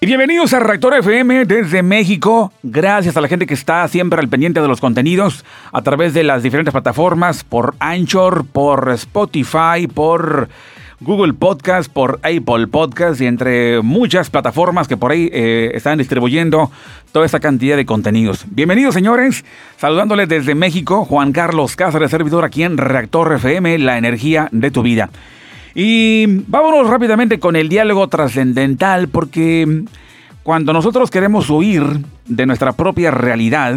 Y bienvenidos a Reactor FM desde México. Gracias a la gente que está siempre al pendiente de los contenidos a través de las diferentes plataformas, por Anchor, por Spotify, por Google Podcast, por Apple Podcast y entre muchas plataformas que por ahí eh, están distribuyendo toda esta cantidad de contenidos. Bienvenidos señores, saludándoles desde México, Juan Carlos Cáceres, servidor aquí en Reactor FM, la energía de tu vida. Y vámonos rápidamente con el diálogo trascendental porque cuando nosotros queremos huir de nuestra propia realidad,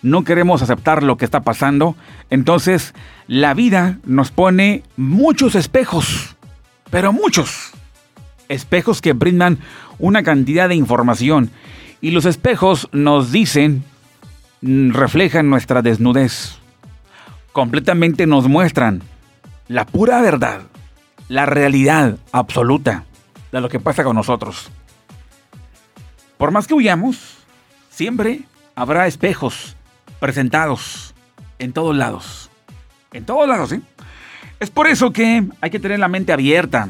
no queremos aceptar lo que está pasando, entonces la vida nos pone muchos espejos, pero muchos espejos que brindan una cantidad de información. Y los espejos nos dicen, reflejan nuestra desnudez, completamente nos muestran la pura verdad la realidad absoluta de lo que pasa con nosotros. Por más que huyamos, siempre habrá espejos presentados en todos lados. En todos lados, ¿sí? Es por eso que hay que tener la mente abierta,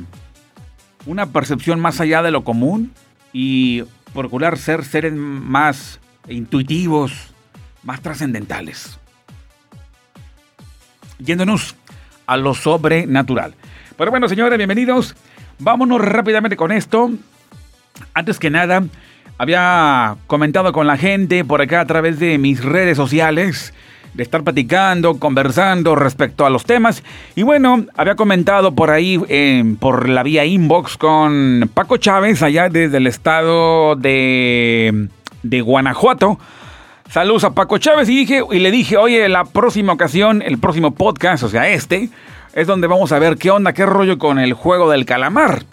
una percepción más allá de lo común y procurar ser seres más intuitivos, más trascendentales. Yéndonos a lo sobrenatural. Pero bueno, señores, bienvenidos. Vámonos rápidamente con esto. Antes que nada, había comentado con la gente por acá a través de mis redes sociales de estar platicando, conversando respecto a los temas. Y bueno, había comentado por ahí, eh, por la vía inbox con Paco Chávez, allá desde el estado de, de Guanajuato. Saludos a Paco Chávez y, dije, y le dije, oye, la próxima ocasión, el próximo podcast, o sea, este, es donde vamos a ver qué onda, qué rollo con el juego del calamar.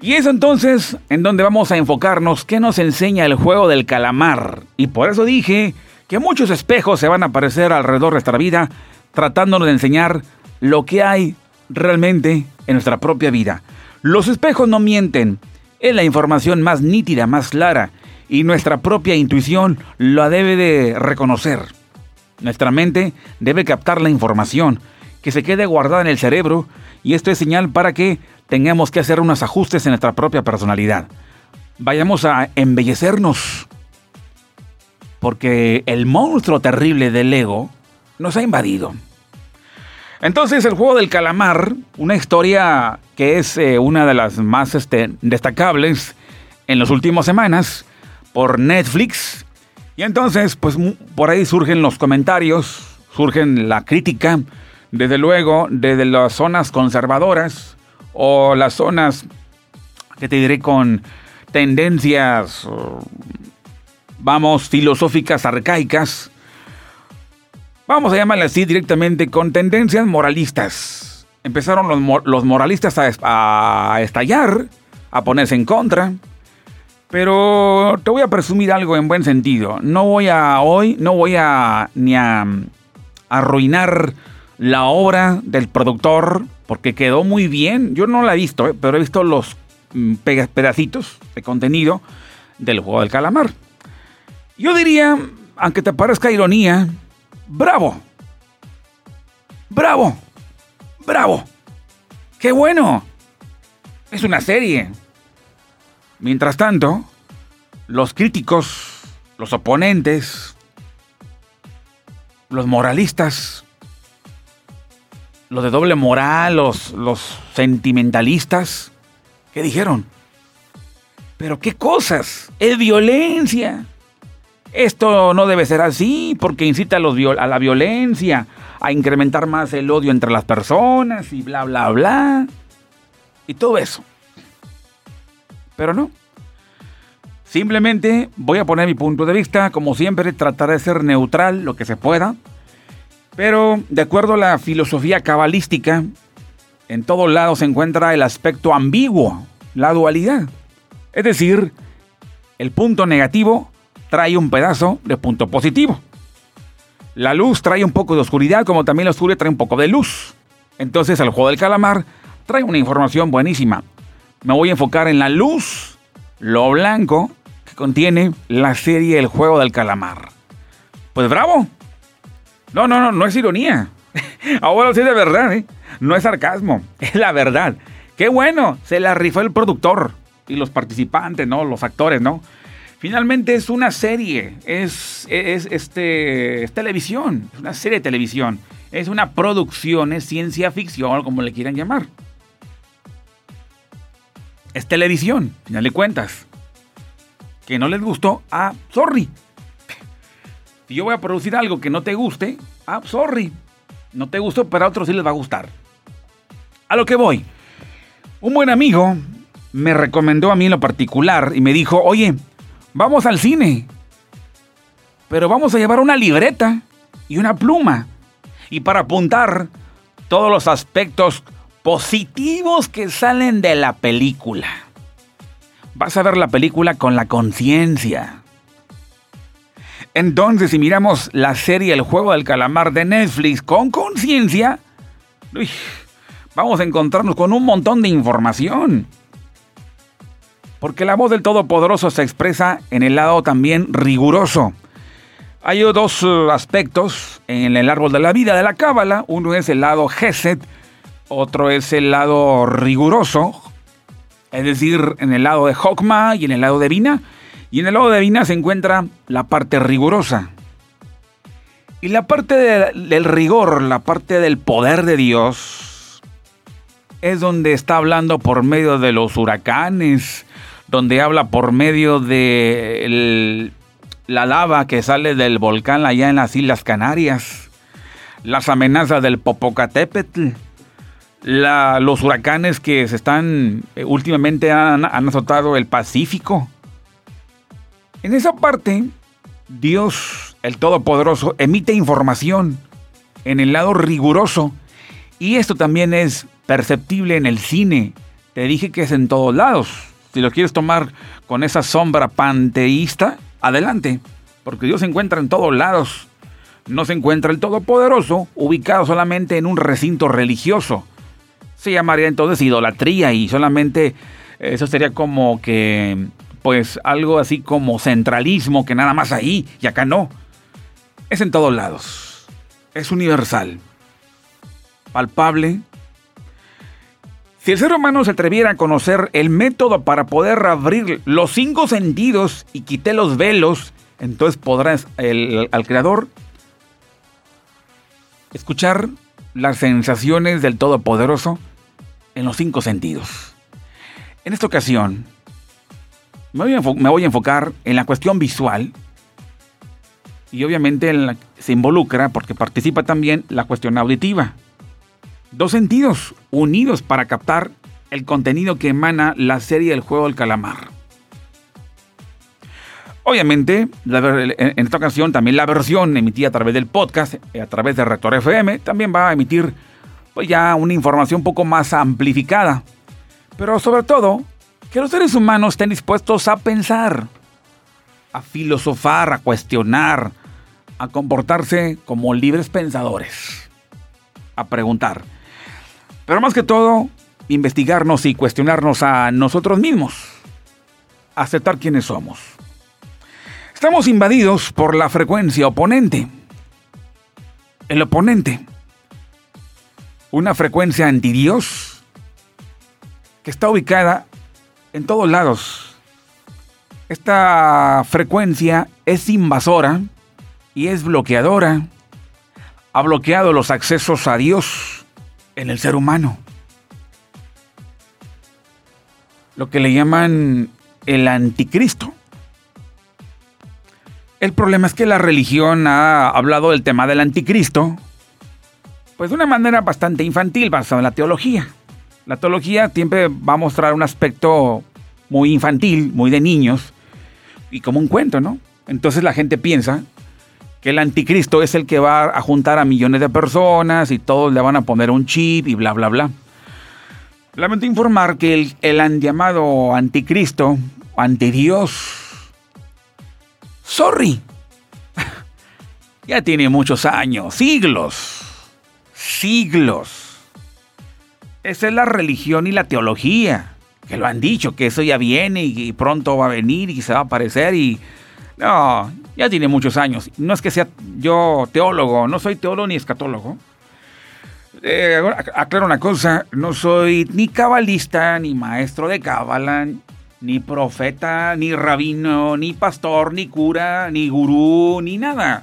Y es entonces en donde vamos a enfocarnos qué nos enseña el juego del calamar. Y por eso dije que muchos espejos se van a aparecer alrededor de nuestra vida tratándonos de enseñar lo que hay realmente en nuestra propia vida. Los espejos no mienten, es la información más nítida, más clara, y nuestra propia intuición la debe de reconocer. Nuestra mente debe captar la información, que se quede guardada en el cerebro y esto es señal para que tengamos que hacer unos ajustes en nuestra propia personalidad. Vayamos a embellecernos porque el monstruo terrible del ego nos ha invadido. Entonces el juego del calamar, una historia que es eh, una de las más este, destacables en las últimas semanas por Netflix. Y entonces, pues por ahí surgen los comentarios, surgen la crítica, desde luego, desde las zonas conservadoras o las zonas, que te diré, con tendencias, vamos, filosóficas arcaicas, vamos a llamarle así directamente, con tendencias moralistas. Empezaron los, moralistas a, a estallar, a ponerse en contra. Pero te voy a presumir algo en buen sentido. No voy a hoy, no voy a ni a arruinar la obra del productor, porque quedó muy bien. Yo no la he visto, eh, pero he visto los mm, pedacitos de contenido del juego del calamar. Yo diría, aunque te parezca ironía, bravo. Bravo. Bravo. Qué bueno. Es una serie. Mientras tanto, los críticos, los oponentes, los moralistas, los de doble moral, los, los sentimentalistas, ¿qué dijeron? Pero qué cosas, es violencia. Esto no debe ser así porque incita a, a la violencia, a incrementar más el odio entre las personas y bla, bla, bla. Y todo eso. Pero no. Simplemente voy a poner mi punto de vista, como siempre, tratar de ser neutral lo que se pueda. Pero, de acuerdo a la filosofía cabalística, en todos lados se encuentra el aspecto ambiguo, la dualidad. Es decir, el punto negativo trae un pedazo de punto positivo. La luz trae un poco de oscuridad, como también la oscuridad trae un poco de luz. Entonces, el juego del calamar trae una información buenísima. Me voy a enfocar en la luz, lo blanco, que contiene la serie El juego del calamar. Pues bravo, no, no, no, no es ironía. Ahora sí es de verdad, ¿eh? No es sarcasmo, es la verdad. Qué bueno, se la rifó el productor. y los participantes, ¿no? Los actores, ¿no? Finalmente es una serie, es, es, este, es televisión, es una serie de televisión, es una producción, es ciencia ficción, como le quieran llamar. Es televisión, final de cuentas. Que no les gustó, ah, sorry. Si yo voy a producir algo que no te guste, ah, sorry. No te gustó, pero a otros sí les va a gustar. A lo que voy. Un buen amigo me recomendó a mí en lo particular y me dijo, oye, vamos al cine. Pero vamos a llevar una libreta y una pluma. Y para apuntar todos los aspectos positivos que salen de la película. Vas a ver la película con la conciencia. Entonces, si miramos la serie El juego del calamar de Netflix con conciencia, vamos a encontrarnos con un montón de información. Porque la voz del Todopoderoso se expresa en el lado también riguroso. Hay dos uh, aspectos en el árbol de la vida de la Cábala. Uno es el lado Geset, otro es el lado riguroso, es decir, en el lado de Hokma y en el lado de Vina. Y en el lado de Vina se encuentra la parte rigurosa. Y la parte del rigor, la parte del poder de Dios, es donde está hablando por medio de los huracanes, donde habla por medio de la lava que sale del volcán allá en las Islas Canarias, las amenazas del Popocatépetl, los huracanes que se están eh, últimamente han, han azotado el Pacífico. En esa parte, Dios, el Todopoderoso, emite información en el lado riguroso y esto también es perceptible en el cine. Te dije que es en todos lados. Si lo quieres tomar con esa sombra panteísta, adelante, porque Dios se encuentra en todos lados. No se encuentra el Todopoderoso ubicado solamente en un recinto religioso se llamaría entonces idolatría y solamente eso sería como que, pues algo así como centralismo, que nada más ahí y acá no. Es en todos lados. Es universal. Palpable. Si el ser humano se atreviera a conocer el método para poder abrir los cinco sentidos y quite los velos, entonces podrás al Creador escuchar las sensaciones del Todopoderoso en los cinco sentidos. En esta ocasión, me voy a, enfocar en la cuestión visual y obviamente se involucra porque participa también la cuestión auditiva. Dos sentidos unidos para captar el contenido que emana la serie El juego del calamar. Obviamente, en esta ocasión también la versión emitida a través del podcast, a través de Rector FM, también va a emitir pues ya una información un poco más amplificada. Pero sobre todo, que los seres humanos estén dispuestos a pensar, a filosofar, a cuestionar, a comportarse como libres pensadores, a preguntar. Pero más que todo, investigarnos y cuestionarnos a nosotros mismos, aceptar quiénes somos. Estamos invadidos por la frecuencia oponente. El oponente una frecuencia anti-Dios que está ubicada en todos lados. Esta frecuencia es invasora y es bloqueadora. Ha bloqueado los accesos a Dios en el ser humano. Lo que le llaman el anticristo. El problema es que la religión ha hablado del tema del anticristo pues de una manera bastante infantil basada en la teología. La teología siempre va a mostrar un aspecto muy infantil, muy de niños, y como un cuento, ¿no? Entonces la gente piensa que el anticristo es el que va a juntar a millones de personas y todos le van a poner un chip y bla, bla, bla. Lamento informar que el, el llamado anticristo, antidios, sorry, ya tiene muchos años, siglos siglos. Esa es la religión y la teología, que lo han dicho, que eso ya viene y, pronto va a venir y se va a aparecer y... No, ya tiene muchos años. No es que sea yo teólogo, no soy teólogo ni escatólogo. Eh, aclaro una cosa, no soy ni cabalista, ni maestro de cábala, ni profeta, ni rabino, ni pastor, ni cura, ni gurú, ni nada.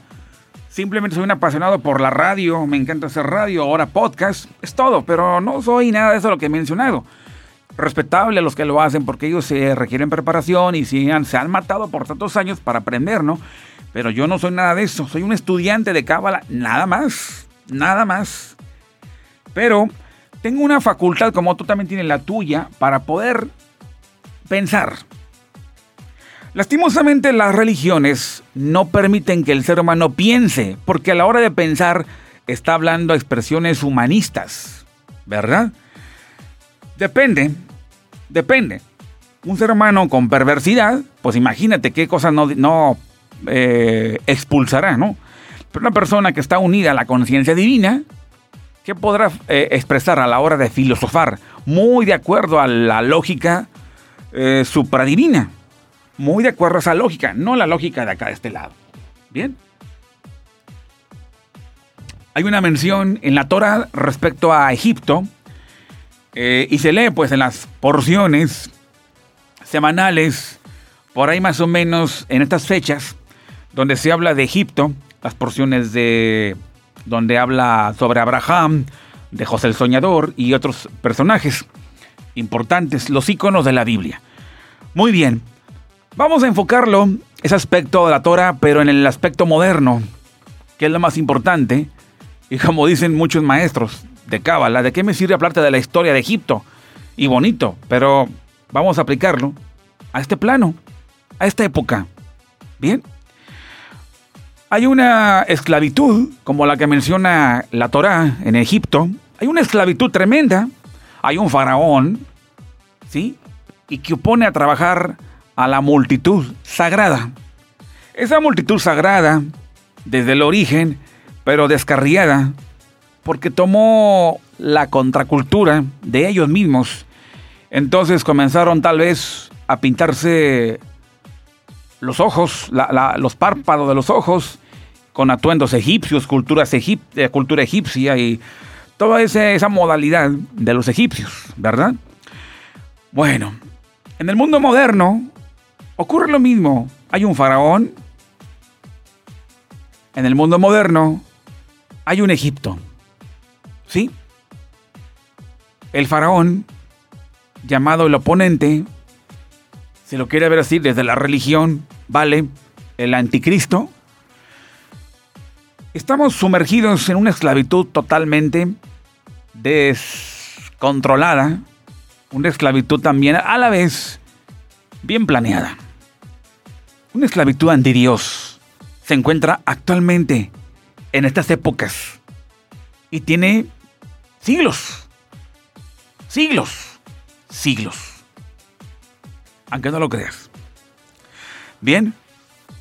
Simplemente soy un apasionado por la radio, me encanta hacer radio, ahora podcast, es todo, pero no soy nada de eso lo que he mencionado. Respetable a los que lo hacen porque ellos se requieren preparación y se han, se han matado por tantos años para aprender, ¿no? Pero yo no soy nada de eso, soy un estudiante de cábala, nada más, nada más. Pero tengo una facultad como tú también tienes la tuya para poder pensar. Lastimosamente las religiones no permiten que el ser humano piense, porque a la hora de pensar está hablando expresiones humanistas, ¿verdad? Depende, depende. Un ser humano con perversidad, pues imagínate qué cosas no, no eh, expulsará, ¿no? Pero una persona que está unida a la conciencia divina, ¿qué podrá eh, expresar a la hora de filosofar? Muy de acuerdo a la lógica eh, supradivina. Muy de acuerdo a esa lógica, no la lógica de acá de este lado. Bien. Hay una mención en la Torah respecto a Egipto eh, y se lee pues en las porciones semanales, por ahí más o menos en estas fechas, donde se habla de Egipto, las porciones de donde habla sobre Abraham, de José el Soñador y otros personajes importantes, los iconos de la Biblia. Muy bien, vamos a enfocarlo, ese aspecto de la Torah, pero en el aspecto moderno, que es lo más importante, y como dicen muchos maestros de Cábala, ¿de qué me sirve hablarte de la historia de Egipto? Y bonito, pero vamos a aplicarlo a este plano, a esta época. Bien. Hay una esclavitud, como la que menciona la Torá en Egipto. Hay una esclavitud tremenda. Hay un faraón ¿sí? Y que opone a trabajar a la multitud sagrada. Esa multitud sagrada, desde el origen, pero descarriada, porque tomó la contracultura de ellos mismos. Entonces comenzaron tal vez a pintarse los ojos, los párpados de los ojos, con atuendos egipcios, culturas eh, cultura egipcia y toda esa modalidad de los egipcios, ¿verdad? Bueno, en el mundo moderno ocurre lo mismo. Hay un faraón. En el mundo moderno hay un Egipto. ¿Sí? El faraón, llamado el oponente, si lo quiere ver así desde la religión, vale, el anticristo. Estamos sumergidos en una esclavitud totalmente descontrolada, una esclavitud también a la vez bien planeada. Una esclavitud anti Dios se encuentra actualmente en estas épocas y tiene siglos, siglos, siglos. Aunque no lo creas. Bien,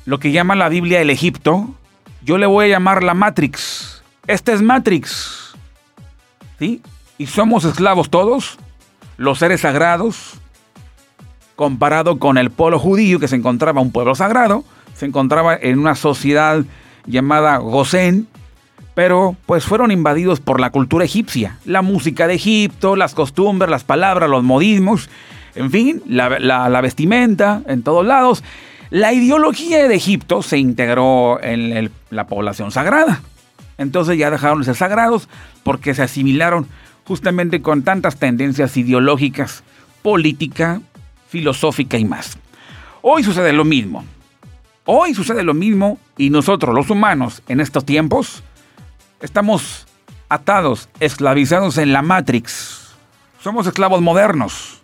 lo que llama la Biblia el Egipto, yo le voy a llamar la Matrix. Este es Matrix. ¿Sí? ¿Y somos esclavos todos? los seres sagrados, comparado con el pueblo judío, que se encontraba un pueblo sagrado, se encontraba en una sociedad llamada Gosén, pero pues fueron invadidos por la cultura egipcia, la música de Egipto, las costumbres, las palabras, los modismos, en fin, la, vestimenta en todos lados. La ideología de Egipto se integró en la población sagrada. Entonces ya dejaron de ser sagrados porque se asimilaron justamente con tantas tendencias ideológicas, política, filosófica y más. Hoy sucede lo mismo. Hoy sucede lo mismo y nosotros los humanos en estos tiempos estamos atados, esclavizados en la Matrix. Somos esclavos modernos.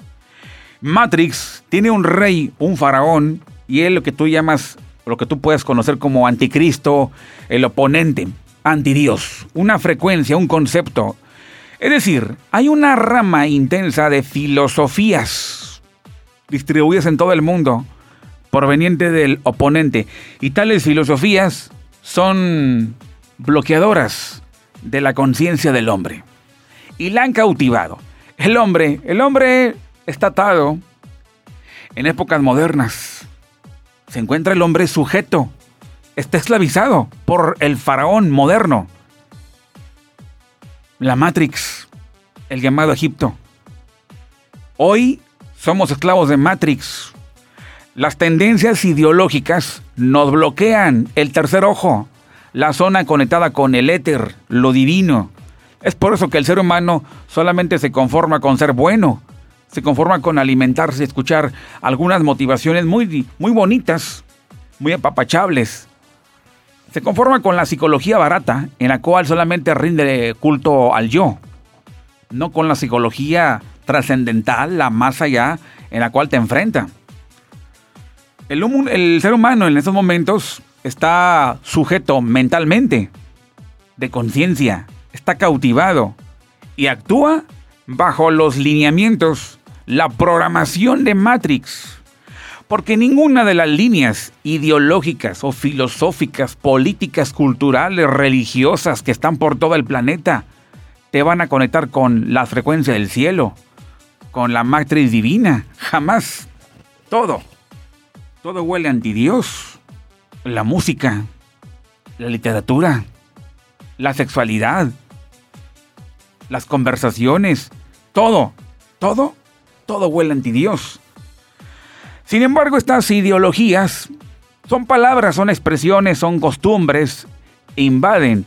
Matrix tiene un rey, un faraón, y él lo que tú llamas, lo que tú puedes conocer como anticristo, el oponente, antidios, una frecuencia, un concepto, es decir, hay una rama intensa de filosofías distribuidas en todo el mundo proveniente del oponente y tales filosofías son bloqueadoras de la conciencia del hombre y la han cautivado. El hombre, el hombre está atado en épocas modernas. Se encuentra el hombre sujeto, está esclavizado por el faraón moderno la Matrix, el llamado Egipto. Hoy Somos esclavos de Matrix. Las tendencias ideológicas nos bloquean el tercer ojo, la zona conectada con el éter, lo divino. Es por eso que el ser humano solamente se conforma con ser bueno, se conforma con alimentarse escuchar algunas motivaciones muy, muy bonitas, muy apapachables. Se conforma con la psicología barata, en la cual solamente rinde culto al yo, no con la psicología trascendental, la más allá, en la cual te enfrenta. El, ser humano en estos momentos está sujeto mentalmente, de conciencia, está cautivado y actúa bajo los lineamientos, la programación de Matrix. Porque ninguna de las líneas ideológicas o filosóficas, políticas, culturales, religiosas que están por todo el planeta te van a conectar con la frecuencia del cielo, con la matriz divina. Jamás. Todo. Todo huele anti Dios. La música, la literatura, la sexualidad, las conversaciones, todo, todo, todo huele anti Dios. Sin embargo, estas ideologías son palabras, son expresiones, son costumbres, invaden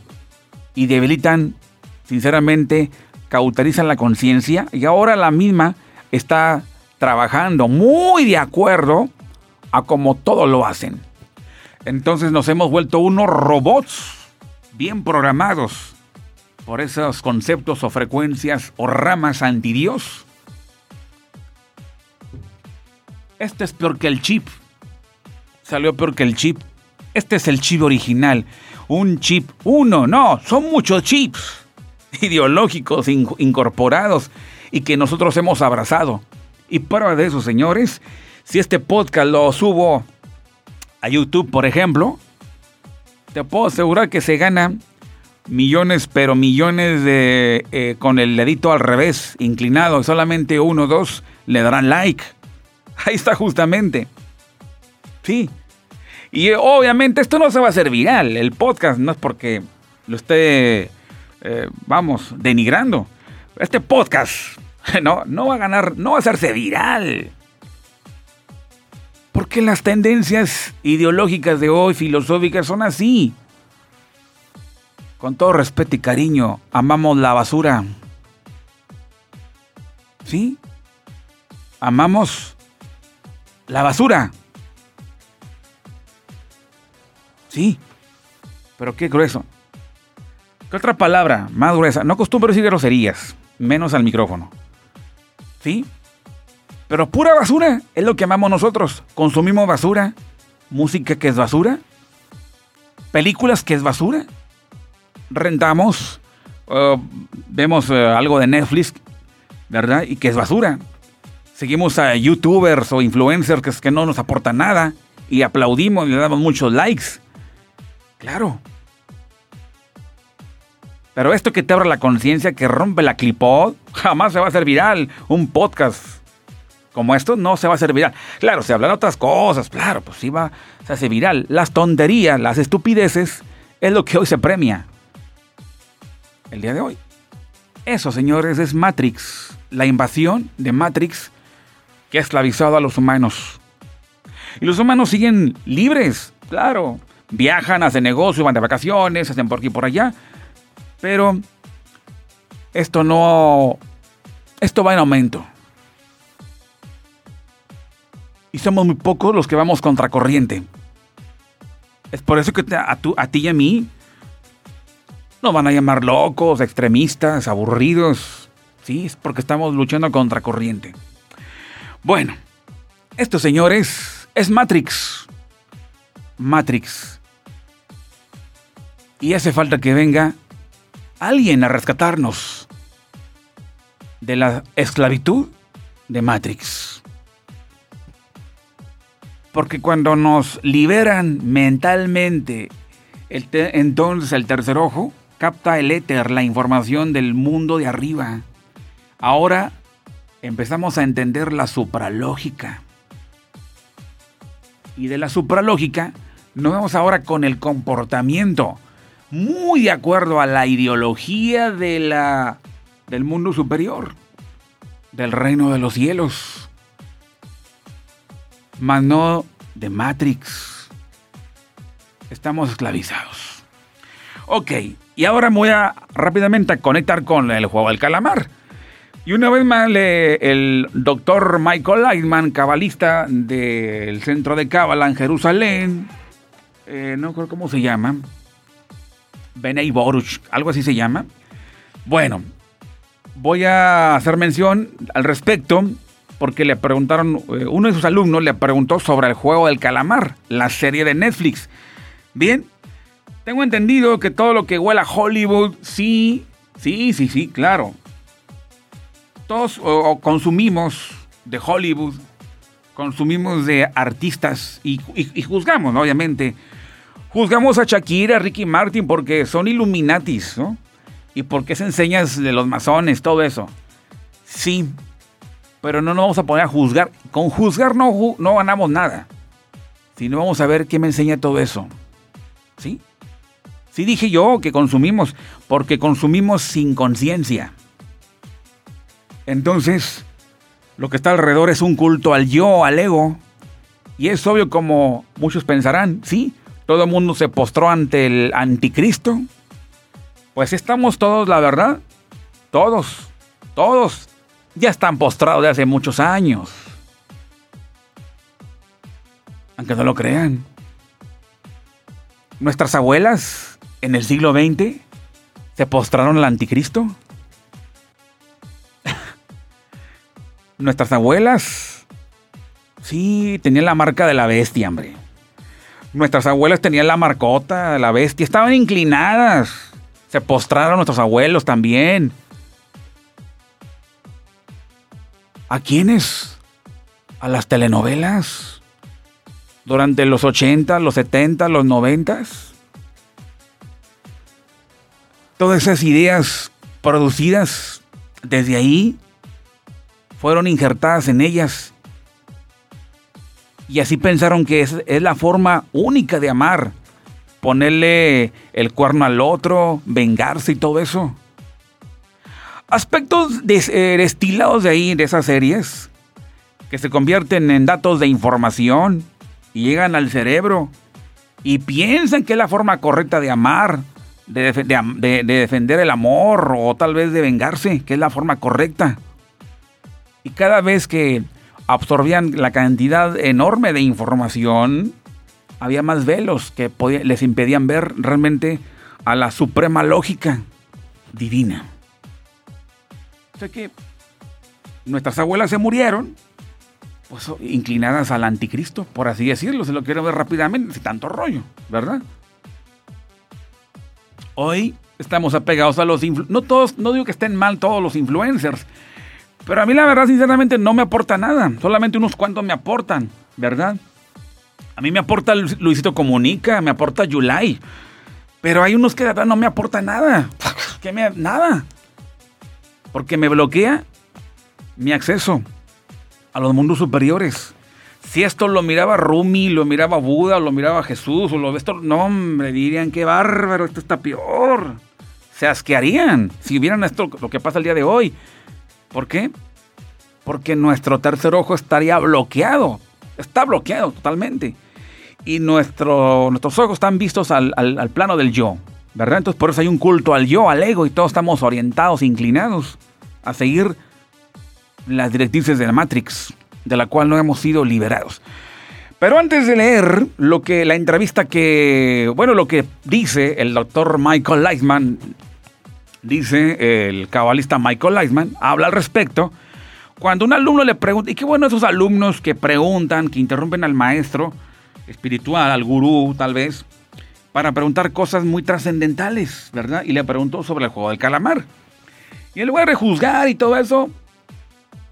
y debilitan, sinceramente, cauterizan la conciencia y ahora la misma está trabajando muy de acuerdo a como todos lo hacen. Entonces nos hemos vuelto unos robots bien programados por esos conceptos o frecuencias o ramas anti Dios. Este es peor que el chip. Salió peor que el chip. Este es el chip original. Un chip uno, no, son muchos chips ideológicos incorporados y que nosotros hemos abrazado. Y prueba de eso, señores, si este podcast lo subo a YouTube, por ejemplo, te puedo asegurar que se gana millones, pero millones de eh, con el dedito al revés, inclinado, solamente uno o dos le darán like. Ahí está justamente. Sí. Y obviamente esto no se va a hacer viral. El podcast no es porque lo esté, eh, vamos, denigrando. Este podcast no, no va a ganar, no va a hacerse viral. Porque las tendencias ideológicas de hoy, filosóficas, son así. Con todo respeto y cariño, amamos la basura. ¿Sí? Amamos la basura. Sí. Pero qué grueso. ¿Qué otra palabra más gruesa? No acostumbro decir groserías, menos al micrófono. ¿Sí? Pero pura basura es lo que amamos nosotros. Consumimos basura, música que es basura, películas que es basura rentamos, uh, vemos uh, algo de Netflix, ¿verdad? Y que es basura. Seguimos a youtubers o influencers que, que no nos aportan nada y aplaudimos y le damos muchos likes. Claro. Pero esto que te abre la conciencia, que rompe la clipod, jamás se va a hacer viral. Un podcast como esto no se va a hacer viral. Claro, se hablan otras cosas, claro, pues sí va, se hace viral. Las tonterías, las estupideces, es lo que hoy se premia el día de hoy. Eso, señores, es Matrix, la invasión de Matrix que ha esclavizado a los humanos. Y los humanos siguen libres, claro. Viajan, hacen negocios, van de vacaciones, hacen por aquí y por allá. Pero esto no... Esto va en aumento. Y somos muy pocos los que vamos contracorriente. Es por eso que a, a ti y a mí nos van a llamar locos, extremistas, aburridos. Sí, es porque estamos luchando contra corriente. Bueno, esto, señores, es Matrix. Matrix. Y hace falta que venga alguien a rescatarnos de la esclavitud de Matrix. Porque cuando nos liberan mentalmente, entonces el tercer ojo, capta el éter, la información del mundo de arriba. Ahora empezamos a entender la supralógica. Y de la supralógica nos vamos ahora con el comportamiento, muy de acuerdo a la ideología de la, del mundo superior, del reino de los cielos. mas no de Matrix. Estamos esclavizados. Ok, y ahora voy a rápidamente a conectar con el juego del calamar. Y una vez más, el doctor Michael Lightman, cabalista del centro de Cábala en Jerusalén, eh, no creo cómo se llama, Benei Boruch, algo así se llama. Bueno, voy a hacer mención al respecto porque le preguntaron, eh, uno de sus alumnos le preguntó sobre el juego del calamar, la serie de Netflix. Bien, tengo entendido que todo lo que huela a Hollywood, sí, sí, sí, sí, claro. Todos consumimos de Hollywood, consumimos de artistas y, juzgamos, obviamente. Juzgamos a Shakira, a Ricky Martin porque son Illuminatis, ¿no? Y porque se enseñas de los masones, todo eso. Sí, pero no nos vamos a poner a juzgar. Con juzgar no, no ganamos nada. Sino vamos a ver qué me enseña todo eso. ¿Sí? Sí dije yo que consumimos, porque consumimos sin conciencia. Entonces, lo que está alrededor es un culto al yo, al ego. Y es obvio como muchos pensarán, sí, todo el mundo se postró ante el anticristo. Pues estamos todos, la verdad, todos, todos ya están postrados de hace muchos años. Aunque no lo crean. Nuestras abuelas en el siglo XX se postraron al anticristo. Nuestras abuelas, sí, tenían la marca de la bestia, hombre. Nuestras abuelas tenían la marcota la bestia, estaban inclinadas. Se postraron nuestros abuelos también. ¿A quiénes? ¿A las telenovelas? ¿Durante los 80, los 70, los 90? Todas esas ideas producidas desde ahí fueron injertadas en ellas. Y así pensaron que es, es la forma única de amar. Ponerle el cuerno al otro, vengarse y todo eso aspectos destilados de ahí, de esas series, que se convierten en datos de información y llegan al cerebro y piensan que es la forma correcta de amar, de, defender el amor o tal vez de vengarse, que es la forma correcta. Y cada vez que absorbían la cantidad enorme de información, había más velos que les impedían ver realmente a la suprema lógica divina que nuestras abuelas se murieron, pues inclinadas al anticristo, por así decirlo, se lo quiero ver rápidamente, sin tanto rollo, ¿verdad? Hoy estamos apegados a los no todos, no digo que estén mal todos los influencers, pero a mí la verdad sinceramente no me aporta nada, solamente unos cuantos me aportan, ¿verdad? A mí me aporta Luisito Comunica, me aporta Yulai, pero hay unos que de verdad no me aporta nada, que me nada porque me bloquea mi acceso a los mundos superiores. Si esto lo miraba Rumi, lo miraba Buda, lo miraba Jesús, o lo esto, no, hombre, dirían qué bárbaro, esto está peor. Se asquearían si vieran esto, lo que pasa el día de hoy. ¿Por qué? Porque nuestro tercer ojo estaría bloqueado. Está bloqueado totalmente. Y nuestro, nuestros ojos están vistos al, al plano del yo. ¿verdad? Entonces por eso hay un culto al yo, al ego, y todos estamos orientados, inclinados a seguir las directrices de la Matrix, de la cual no hemos sido liberados. Pero antes de leer lo que la entrevista que, bueno, lo que dice el doctor Michael Leisman, dice el cabalista Michael Leisman, habla al respecto. Cuando un alumno le pregunta, y qué bueno esos alumnos que preguntan, que interrumpen al maestro espiritual, al gurú tal vez, para preguntar cosas muy trascendentales, ¿verdad? Y le preguntó sobre el juego del calamar. Y en lugar de juzgar y todo eso,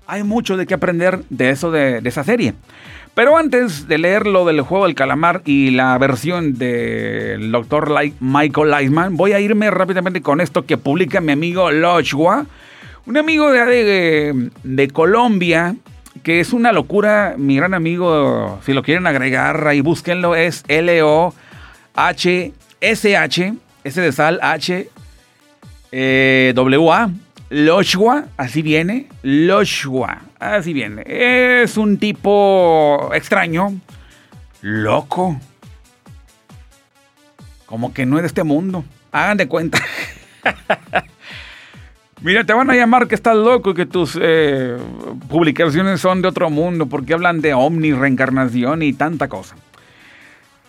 hay mucho de qué aprender de eso, de, esa serie. Pero antes de leer lo del juego del calamar y la versión del doctor Michael Leisman, voy a irme rápidamente con esto que publica mi amigo Lochwa, un amigo de, de, Colombia, que es una locura, mi gran amigo, si lo quieren agregar ahí, búsquenlo, es L-O. H, S, de sal, H, eh, W, A, Loshua, así viene, Loshua, Así bien, es un tipo extraño, loco, como que no es de este mundo. Hagan de cuenta. Mira, te van a llamar que estás loco, que tus eh, publicaciones son de otro mundo, porque hablan de ovni, reencarnación y tanta cosa.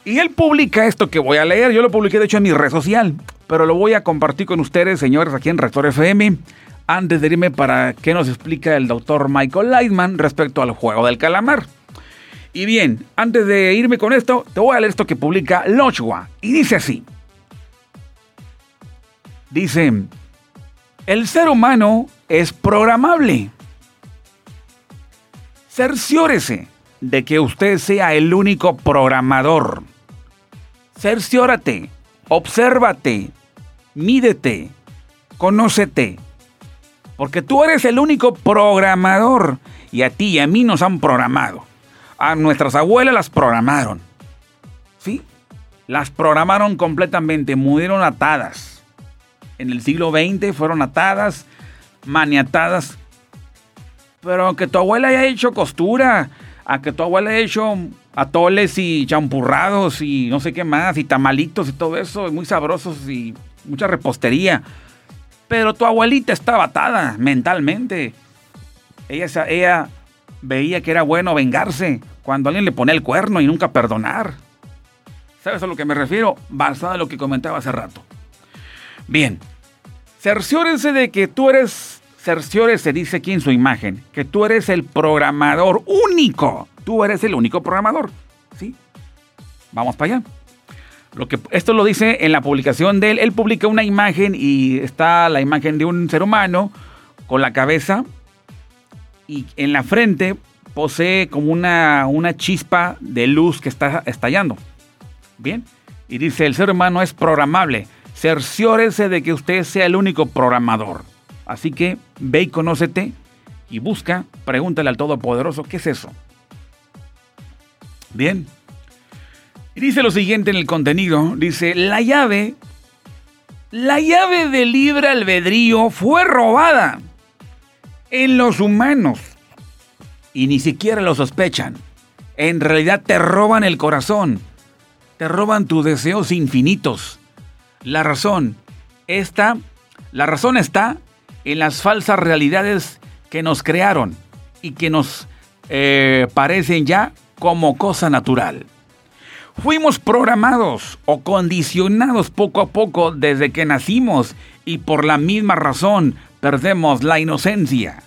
Y él publica esto que voy a leer. Yo lo publiqué, de hecho, en mi red social, pero lo voy a compartir con ustedes, señores, aquí en Rector FM antes de irme para qué nos explica el doctor Michael Lightman respecto al juego del calamar. Y bien, antes de irme con esto, te voy a leer esto que publica Lochwa. Y dice así. Dice, el ser humano es programable. Cerciórese de que usted sea el único programador. Cerciórate, obsérvate, mídete, conócete porque tú eres el único programador. Y a ti y a mí nos han programado. A nuestras abuelas las programaron. ¿Sí? Las programaron completamente. Murieron atadas. En el siglo XX fueron atadas, maniatadas. Pero aunque tu abuela haya hecho costura, a que tu abuela haya hecho atoles y champurrados y no sé qué más, y tamalitos y todo eso, muy sabrosos y mucha repostería. Pero tu abuelita estaba atada mentalmente. Ella, veía que era bueno vengarse cuando alguien le pone el cuerno y nunca perdonar. ¿Sabes a lo que me refiero? Basado en lo que comentaba hace rato. Bien, cerciórense de que tú eres, cerciórense, dice aquí en su imagen, que tú eres el programador único. Tú eres el único programador. ¿Sí? Vamos para allá que, esto lo dice en la publicación de él. Él publica una imagen y está la imagen de un ser humano con la cabeza y en la frente posee como una, una chispa de luz que está estallando. Bien. Y dice, el ser humano es programable. Cerciórese de que usted sea el único programador. Así que ve y conócete y busca, pregúntale al Todopoderoso, ¿qué es eso? Bien. Y dice lo siguiente en el contenido, dice, la llave, la llave de libre albedrío fue robada en los humanos y ni siquiera lo sospechan. En realidad te roban el corazón, te roban tus deseos infinitos. La razón está, la razón está en las falsas realidades que nos crearon y que nos eh, parecen ya como cosa natural. Fuimos programados o condicionados poco a poco desde que nacimos y por la misma razón perdemos la inocencia.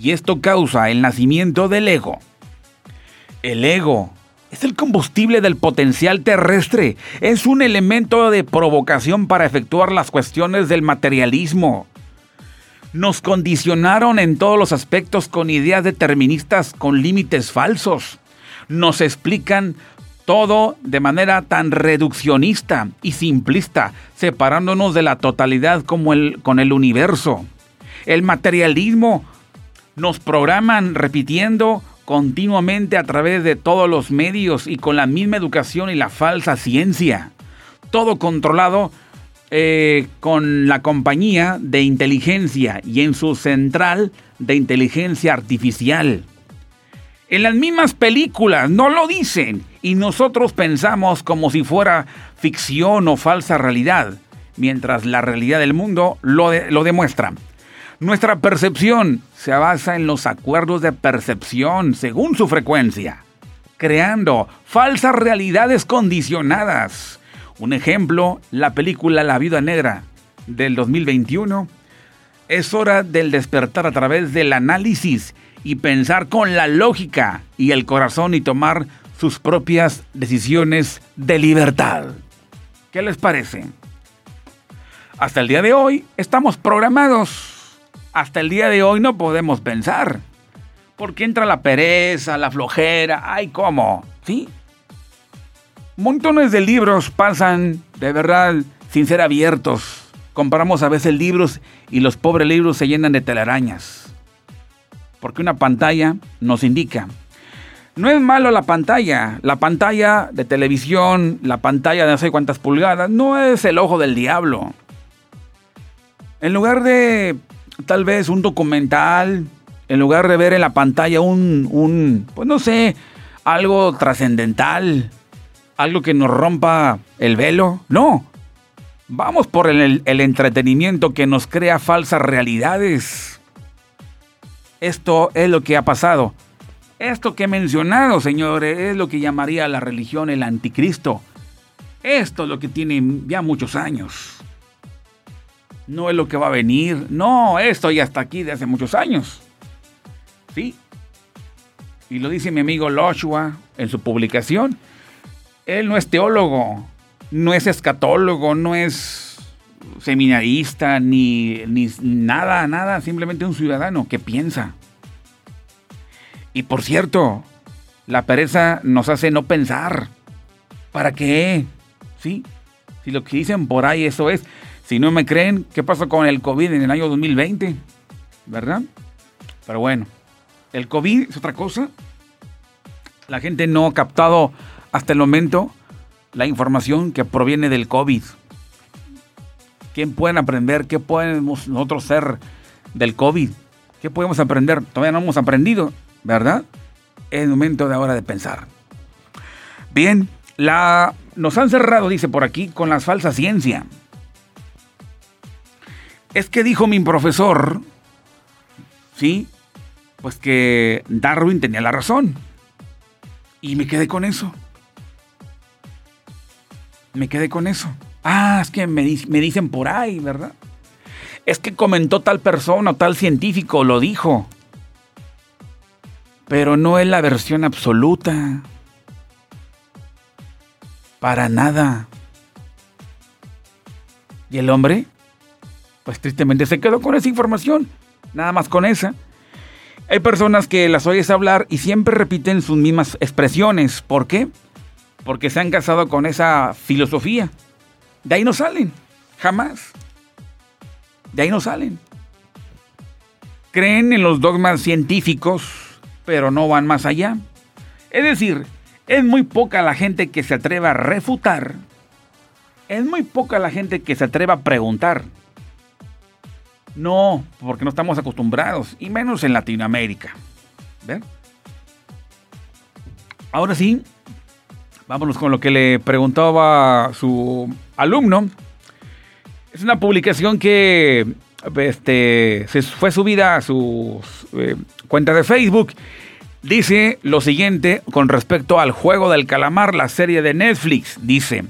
Y esto causa el nacimiento del ego. El ego es el combustible del potencial terrestre, es un elemento de provocación para efectuar las cuestiones del materialismo. Nos condicionaron en todos los aspectos con ideas deterministas con límites falsos. Nos explican todo de manera tan reduccionista y simplista, separándonos de la totalidad como el, con el universo. El materialismo nos programan repitiendo continuamente a través de todos los medios y con la misma educación y la falsa ciencia. Todo controlado eh, con la compañía de inteligencia y en su central de inteligencia artificial. En las mismas películas no lo dicen y nosotros pensamos como si fuera ficción o falsa realidad, mientras la realidad del mundo lo, demuestra. Nuestra percepción se basa en los acuerdos de percepción según su frecuencia, creando falsas realidades condicionadas. Un ejemplo, la película La Vida Negra del 2021. Es hora del despertar a través del análisis y pensar con la lógica y el corazón y tomar sus propias decisiones de libertad. ¿Qué les parece? Hasta el día de hoy estamos programados. Hasta el día de hoy no podemos pensar. Porque entra la pereza, la flojera, ay, ¿cómo? ¿Sí? Montones de libros pasan, de verdad, sin ser abiertos. Compramos a veces libros y los pobres libros se llenan de telarañas porque una pantalla nos indica. No es malo la pantalla, la pantalla de televisión, la pantalla de no sé cuántas pulgadas, no es el ojo del diablo. En lugar de tal vez un documental En lugar de ver en la pantalla un, un pues no sé, algo trascendental, algo que nos rompa el velo. No, vamos por el, el entretenimiento que nos crea falsas realidades. Esto es lo que ha pasado. Esto que he mencionado, señores, es lo que llamaría la religión el anticristo. Esto es lo que tiene ya muchos años. No es lo que va a venir. No, esto ya está aquí de hace muchos años. ¿Sí? Y lo dice mi amigo Loshua en su publicación. Él no es teólogo, no es escatólogo, no es seminarista, ni, ni nada, nada. Simplemente un ciudadano que piensa. Y por cierto, la pereza nos hace no pensar. ¿Para qué? ¿Sí? Si lo que dicen por ahí eso es. Si no me creen, ¿qué pasó con el COVID en el año 2020? ¿Verdad? Pero bueno, el COVID es otra cosa. La gente no ha captado hasta el momento la información que proviene del COVID. ¿Qué pueden aprender? ¿Qué podemos nosotros ser del COVID? ¿Qué podemos aprender? Todavía no hemos aprendido. ¿verdad? Es momento de ahora de pensar. Bien, la, nos han cerrado, dice por aquí, con la falsa ciencia. Es que dijo mi profesor, ¿sí? Pues que Darwin tenía la razón. Y me quedé con eso. Me quedé con eso. Ah, es que me, dicen por ahí, ¿verdad? Es que comentó tal persona o tal científico, lo dijo pero no es la versión absoluta. Para nada. ¿Y el hombre? Pues tristemente se quedó con esa información, nada más con esa. Hay personas que las oyes hablar y siempre repiten sus mismas expresiones. ¿Por qué? Porque se han casado con esa filosofía. De ahí no salen, jamás. De ahí no salen. Creen en los dogmas científicos, pero no van más allá. Es decir, es muy poca la gente que se atreva a refutar. Es muy poca la gente que se atreva a preguntar. No, porque no estamos acostumbrados, y menos en Latinoamérica. ¿Ven? Ahora sí, vámonos con lo que le preguntaba su alumno. Es una publicación que este, se fue subida a su eh, cuenta de Facebook. Dice lo siguiente con respecto al juego del calamar, la serie de Netflix. Dice,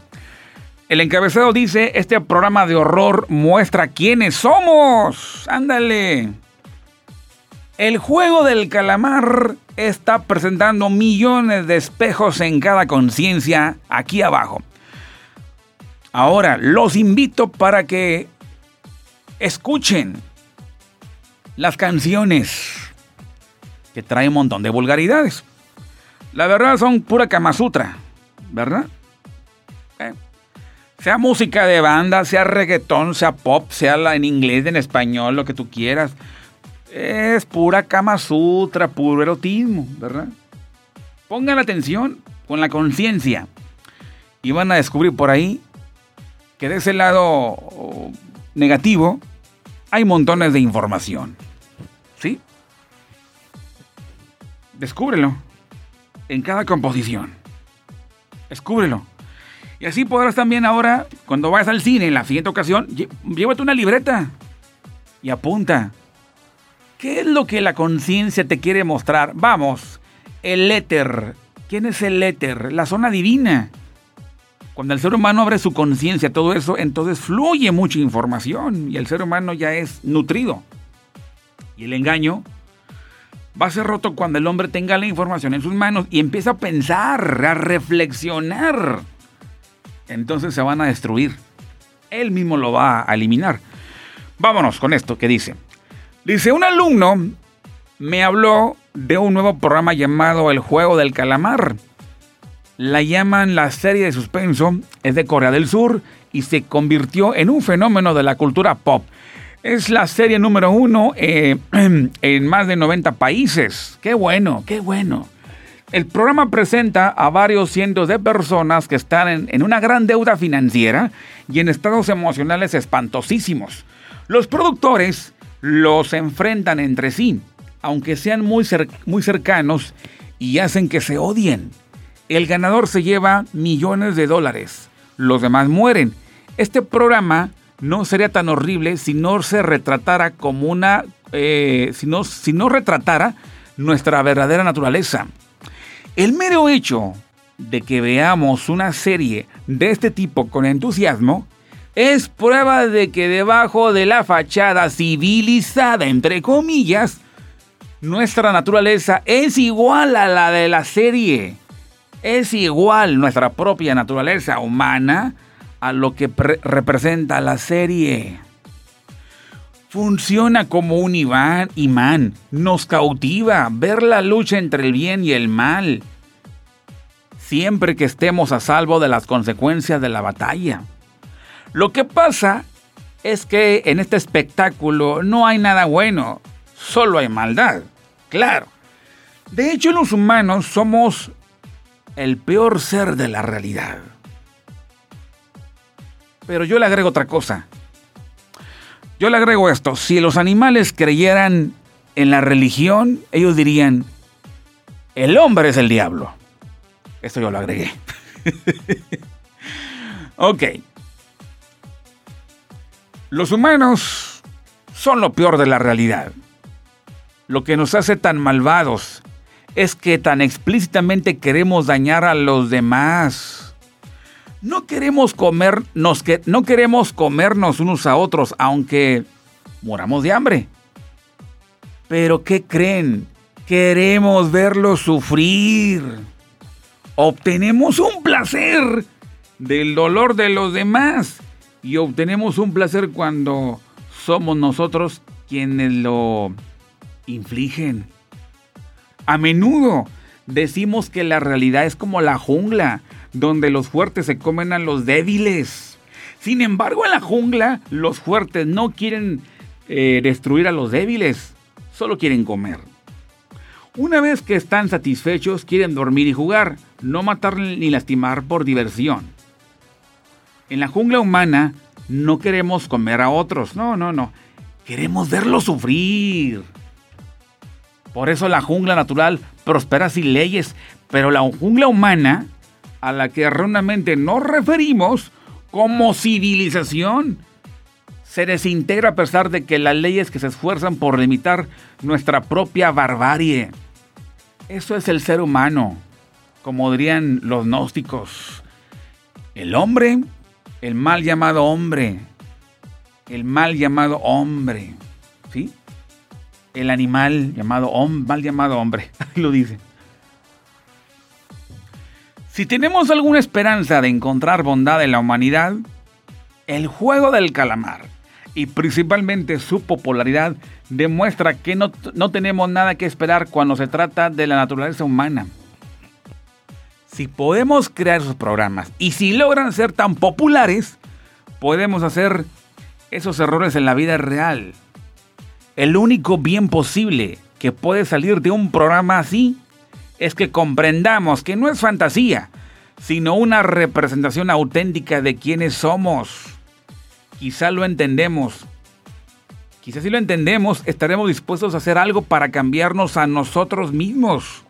el encabezado dice, este programa de horror muestra quiénes somos. Ándale. El juego del calamar está presentando millones de espejos en cada conciencia aquí abajo. Ahora, los invito para que escuchen las canciones que traen un montón de vulgaridades. La verdad son pura Kama Sutra, ¿verdad? Eh, sea música de banda, sea reggaetón, sea pop, sea en inglés, en español, lo que tú quieras. Es pura Kama Sutra, puro erotismo, ¿verdad? Pongan atención con la conciencia y van a descubrir por ahí que de ese lado oh, negativo hay montones de información. ¿Sí? Descúbrelo en cada composición. Descúbrelo. Y así podrás también ahora, cuando vayas al cine en la siguiente ocasión, llévate una libreta y apunta. ¿Qué es lo que la conciencia te quiere mostrar? Vamos, el éter. ¿Quién es el éter? La zona divina. Cuando el ser humano abre su conciencia, todo eso, entonces fluye mucha información y el ser humano ya es nutrido. Y el engaño va a ser roto cuando el hombre tenga la información en sus manos y empieza a pensar, a reflexionar. Entonces se van a destruir. Él mismo lo va a eliminar. Vámonos con esto que dice. Dice, un alumno me habló de un nuevo programa llamado El Juego del Calamar la llaman la serie de suspenso, es de Corea del Sur y se convirtió en un fenómeno de la cultura pop. Es la serie número uno eh, en más de 90 países. Qué bueno, qué bueno. El programa presenta a varios cientos de personas que están en, en una gran deuda financiera y en estados emocionales espantosísimos. Los productores los enfrentan entre sí aunque sean muy, muy cercanos y hacen que se odien. El ganador se lleva millones de dólares, los demás mueren. Este programa no sería tan horrible si no se retratara como una, eh, si, no, si no retratara nuestra verdadera naturaleza. El mero hecho de que veamos una serie de este tipo con entusiasmo es prueba de que debajo de la fachada civilizada, entre comillas, nuestra naturaleza es igual a la de la serie. Es igual nuestra propia naturaleza humana a lo que representa la serie. Funciona como un imán, nos cautiva ver la lucha entre el bien y el mal, siempre que estemos a salvo de las consecuencias de la batalla. Lo que pasa es que en este espectáculo no hay nada bueno, solo hay maldad, claro. De hecho, los humanos somos el peor ser de la realidad. Pero yo le agrego otra cosa. Yo le agrego esto. Si los animales creyeran en la religión, ellos dirían, el hombre es el diablo. Esto yo lo agregué. ok. Los humanos son lo peor de la realidad. Lo que nos hace tan malvados es que tan explícitamente queremos dañar a los demás. No queremos comernos, que, no queremos comernos unos a otros, aunque moramos de hambre. Pero ¿qué creen? Queremos verlos sufrir. Obtenemos un placer del dolor de los demás y obtenemos un placer cuando somos nosotros quienes lo infligen. A menudo decimos que la realidad es como la jungla, donde los fuertes se comen a los débiles. Sin embargo, en la jungla, los fuertes no quieren eh, destruir a los débiles, solo quieren comer. Una vez que están satisfechos, quieren dormir y jugar, no matar ni lastimar por diversión. En la jungla humana no queremos comer a otros, no, no, no. Queremos verlos sufrir. Por eso la jungla natural prospera sin leyes, pero la jungla humana, a la que erróneamente nos referimos como civilización, se desintegra a pesar de que las leyes que se esfuerzan por limitar nuestra propia barbarie. Eso es el ser humano, como dirían los gnósticos. El hombre el mal llamado hombre, el mal llamado hombre, ¿sí? El animal llamado hombre, mal llamado hombre, lo dice. Si tenemos alguna esperanza de encontrar bondad en la humanidad, el juego del calamar y principalmente su popularidad demuestra que no, no tenemos nada que esperar cuando se trata de la naturaleza humana si podemos crear esos programas y si logran ser tan populares, podemos hacer esos errores en la vida real. El único bien posible que puede salir de un programa así es que comprendamos que no es fantasía, sino una representación auténtica de quienes somos. Quizá lo entendemos. Quizá si lo entendemos, estaremos dispuestos a hacer algo para cambiarnos a nosotros mismos.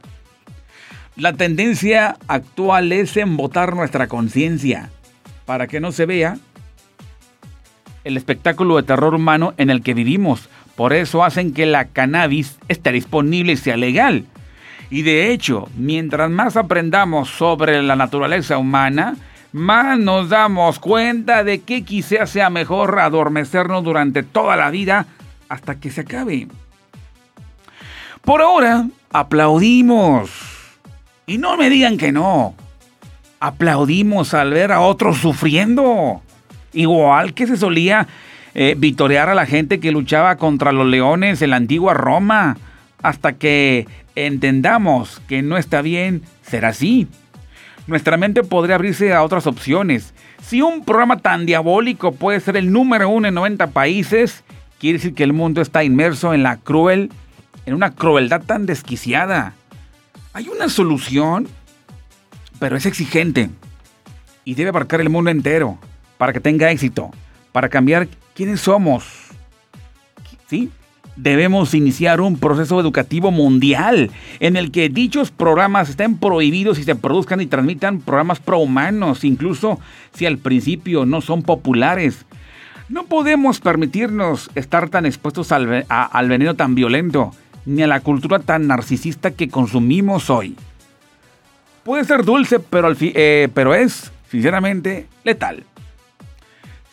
La tendencia actual es embotar nuestra conciencia para que no se vea el espectáculo de terror humano en el que vivimos. Por eso hacen que la cannabis esté disponible y sea legal. Y de hecho, mientras más aprendamos sobre la naturaleza humana, más nos damos cuenta de que quizá sea mejor adormecernos durante toda la vida hasta que se acabe. Por ahora, aplaudimos y no me digan que no. Aplaudimos al ver a otros sufriendo. Igual que se solía eh, a la gente que luchaba contra los leones en la antigua Roma. Hasta que entendamos que no está bien ser así. Nuestra mente podría abrirse a otras opciones. Si un programa tan diabólico puede ser el número uno en 90 países, quiere decir que el mundo está inmerso en la cruel, en una crueldad tan desquiciada. Hay una solución, pero es exigente y debe abarcar el mundo entero para que tenga éxito, para cambiar quiénes somos, ¿sí? debemos iniciar un proceso educativo mundial en el que dichos programas estén prohibidos y se produzcan y transmitan programas prohumanos, incluso si al principio no son populares. No podemos permitirnos estar tan expuestos al, veneno tan violento, ni a la cultura tan narcisista que consumimos hoy. Puede ser dulce, pero, eh, pero es, sinceramente, letal.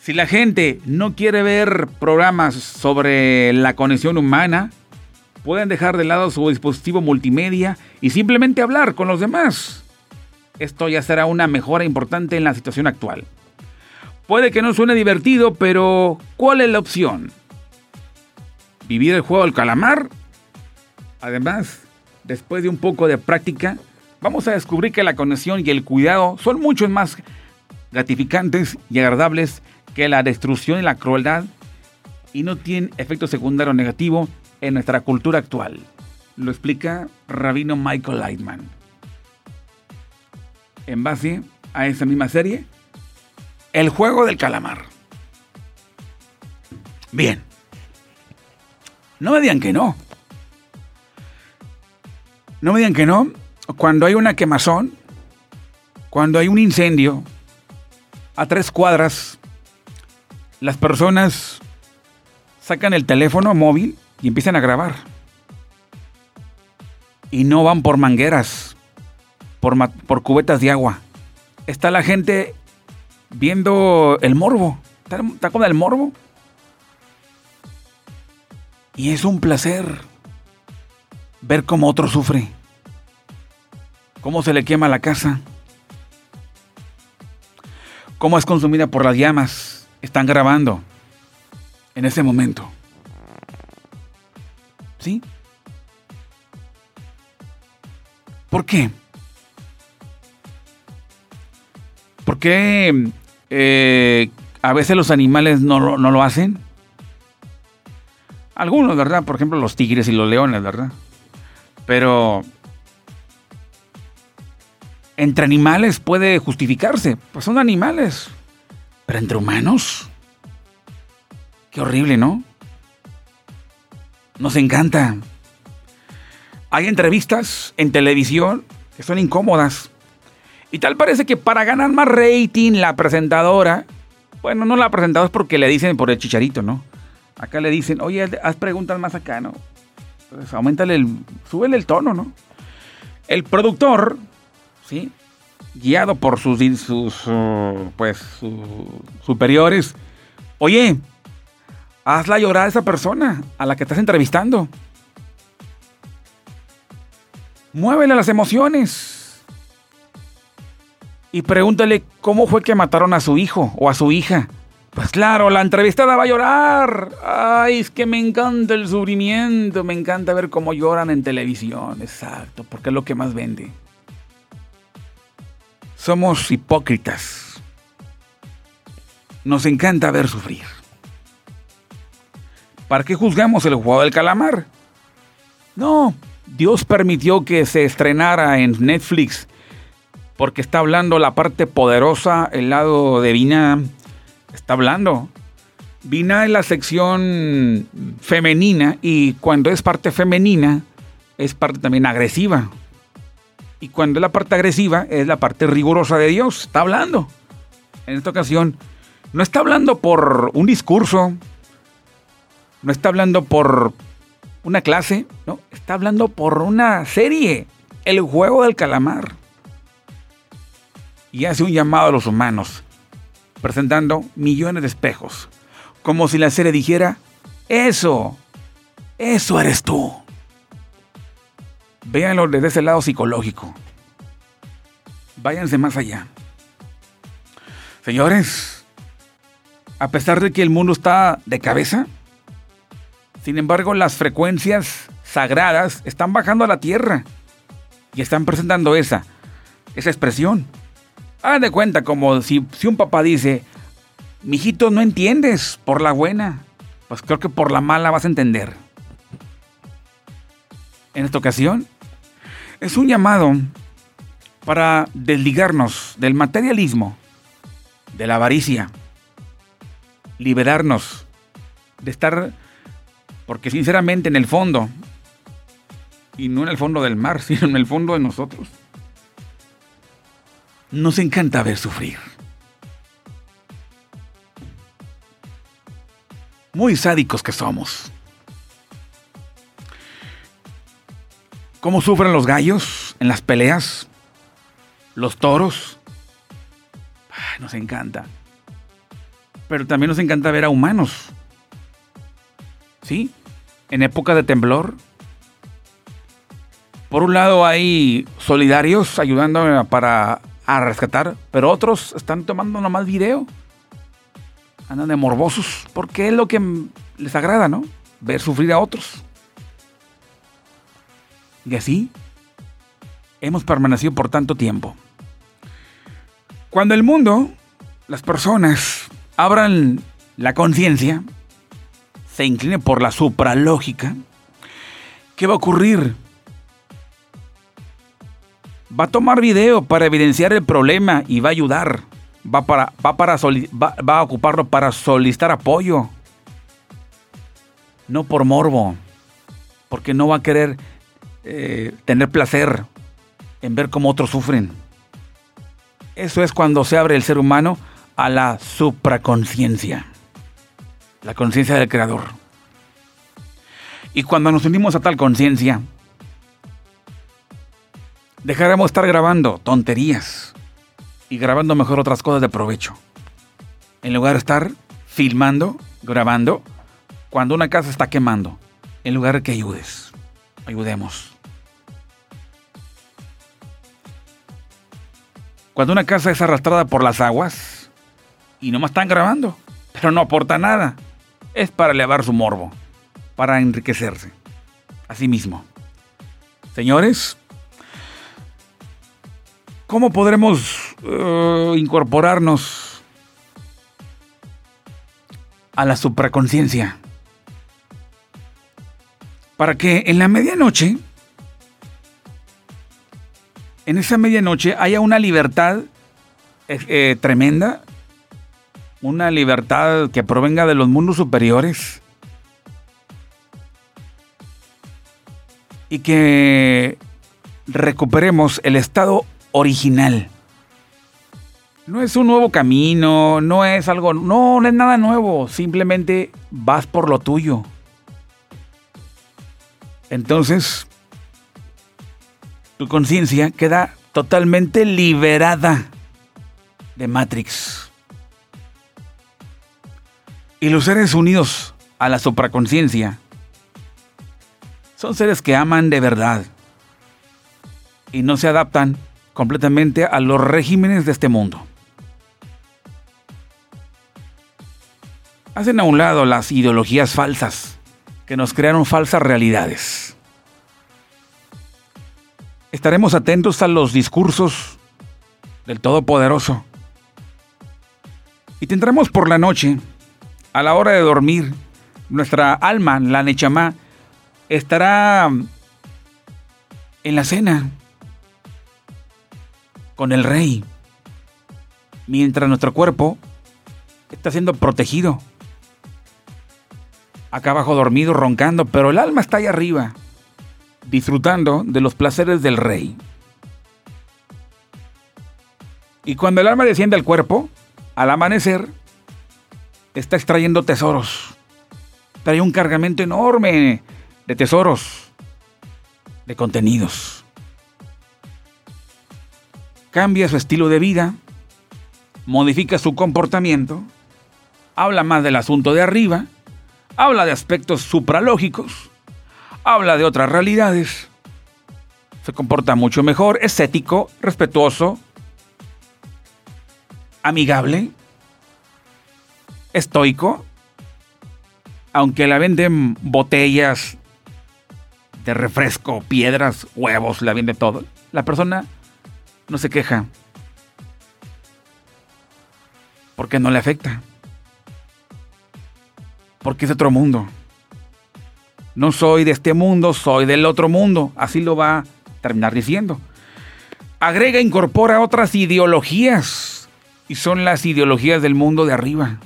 Si la gente no quiere ver programas sobre la conexión humana, pueden dejar de lado su dispositivo multimedia y simplemente hablar con los demás. Esto ya será una mejora importante en la situación actual. Puede que no suene divertido, pero ¿cuál es la opción? ¿Vivir el juego del calamar? Además, después de un poco de práctica, vamos a descubrir que la conexión y el cuidado son mucho más gratificantes y agradables que la destrucción y la crueldad y no tienen efecto secundario negativo en nuestra cultura actual. Lo explica Rabino Michael Lightman. En base a esa misma serie, El juego del calamar. Bien. No me digan que no. No me digan que no. Cuando hay una quemazón, cuando hay un incendio, a tres cuadras las personas sacan el teléfono móvil y empiezan a grabar. Y no van por mangueras, por, cubetas de agua. Está la gente viendo el morbo. Está, está con el morbo. Y es un placer ver cómo otro sufre. Cómo se le quema la casa. Cómo es consumida por las llamas están grabando en ese momento. ¿Sí? ¿Por qué? ¿Por qué eh, a veces los animales no, no lo hacen? Algunos, ¿verdad? Por ejemplo, los tigres y los leones, ¿verdad? Pero entre animales puede justificarse. Pues son animales. Pero entre humanos. Qué horrible, ¿no? Nos encanta. Hay entrevistas en televisión que son incómodas. Y tal parece que para ganar más rating, la presentadora, bueno, no la presentadora es porque le dicen por el chicharito, ¿no? Acá le dicen, oye, haz preguntas más acá, ¿no? Pues aumentale el, súbele el tono, ¿no? El productor, ¿sí? guiado por sus, sus uh, pues, sus superiores, oye, hazla llorar a esa persona a la que estás entrevistando. Muévele las emociones. Y pregúntale cómo fue que mataron a su hijo o a su hija. Pues claro, la entrevistada va a llorar. Ay, es que me encanta el sufrimiento, me encanta ver cómo lloran en televisión. Exacto, porque es lo que más vende. Somos hipócritas. Nos encanta ver sufrir. ¿Para qué juzgamos el juego del calamar? No, Dios permitió que se estrenara en Netflix porque está hablando la parte poderosa, el lado de Vina. Está hablando. Vina es la sección femenina y cuando es parte femenina es parte también agresiva. Y cuando es la parte agresiva, es la parte rigurosa de Dios. Está hablando. En esta ocasión, no está hablando por un discurso, no está hablando por una clase, no, está hablando por una serie, El juego del calamar. Y hace un llamado a los humanos, presentando millones de espejos, como si la serie dijera, eso, eso eres tú. Véanlo desde ese lado psicológico. Váyanse más allá. Señores, a pesar de que el mundo está de cabeza, sin embargo las frecuencias sagradas están bajando a la tierra y están presentando esa, esa expresión. Hagan de cuenta como si, si un papá dice, mijito, no entiendes por la buena, pues creo que por la mala vas a entender. En esta ocasión, es un llamado para desligarnos del materialismo, de la avaricia, liberarnos de estar Porque sinceramente en el fondo, y no en el fondo del mar, sino en el fondo de nosotros, nos encanta ver sufrir. Muy sádicos que somos. ¿Cómo sufren los gallos en las peleas? Los toros. nos encanta. Pero también nos encanta ver a humanos. ¿Sí? En época de temblor. Por un lado hay solidarios ayudando para a rescatar, pero otros están tomando nomás video. Andan de morbosos, porque es lo que les agrada, ¿no? Ver sufrir a otros. Y así hemos permanecido por tanto tiempo. Cuando el mundo, las personas, abran la conciencia, se incline por la supralógica, ¿qué va a ocurrir? Va a tomar video para evidenciar el problema y va a ayudar. Va, para, va, para va, a ocuparlo para solicitar apoyo. No por morbo. Porque no va a querer eh, tener placer en ver cómo otros sufren. Eso es cuando se abre el ser humano a la supraconciencia. La conciencia del creador. Y cuando nos unimos a tal conciencia, dejaremos estar grabando tonterías y grabando mejor otras cosas de provecho. En lugar de estar filmando, grabando, cuando una casa está quemando, en lugar de que ayudes, ayudemos. Cuando una casa es arrastrada por las aguas y no más están grabando, pero no aporta nada, es para elevar su morbo, para enriquecerse. Así mismo. Señores, ¿Cómo podremos eh, incorporarnos a la supraconciencia? Para que en la medianoche, en esa medianoche haya una libertad eh, eh, tremenda, una libertad que provenga de los mundos superiores y que recuperemos el estado original. No es un nuevo camino, no es algo, no, no es nada nuevo, simplemente vas por lo tuyo. Entonces, tu conciencia queda totalmente liberada de Matrix. Y los seres unidos a la supraconciencia son seres que aman de verdad y no se adaptan completamente a los regímenes de este mundo. Hacen a un lado las ideologías falsas que nos crearon falsas realidades. Estaremos atentos a los discursos del Todopoderoso. Y tendremos por la noche, a la hora de dormir, nuestra alma, la Nechamá, estará en la cena con el rey, mientras nuestro cuerpo está siendo protegido. Acá abajo dormido, roncando, pero el alma está ahí arriba, disfrutando de los placeres del rey. Y cuando el alma desciende al cuerpo, al amanecer, está extrayendo tesoros. Trae un cargamento enorme de tesoros, de contenidos cambia su estilo de vida, modifica su comportamiento, habla más del asunto de arriba, habla de aspectos supralógicos, habla de otras realidades, se comporta mucho mejor, es ético, respetuoso, amigable, estoico, aunque la venden botellas de refresco, piedras, huevos, la vende todo. La persona no se queja. Porque no le afecta. Porque es otro mundo. No soy de este mundo, soy del otro mundo. Así lo va a terminar diciendo. Agrega, incorpora otras ideologías. Y son las ideologías del mundo de arriba.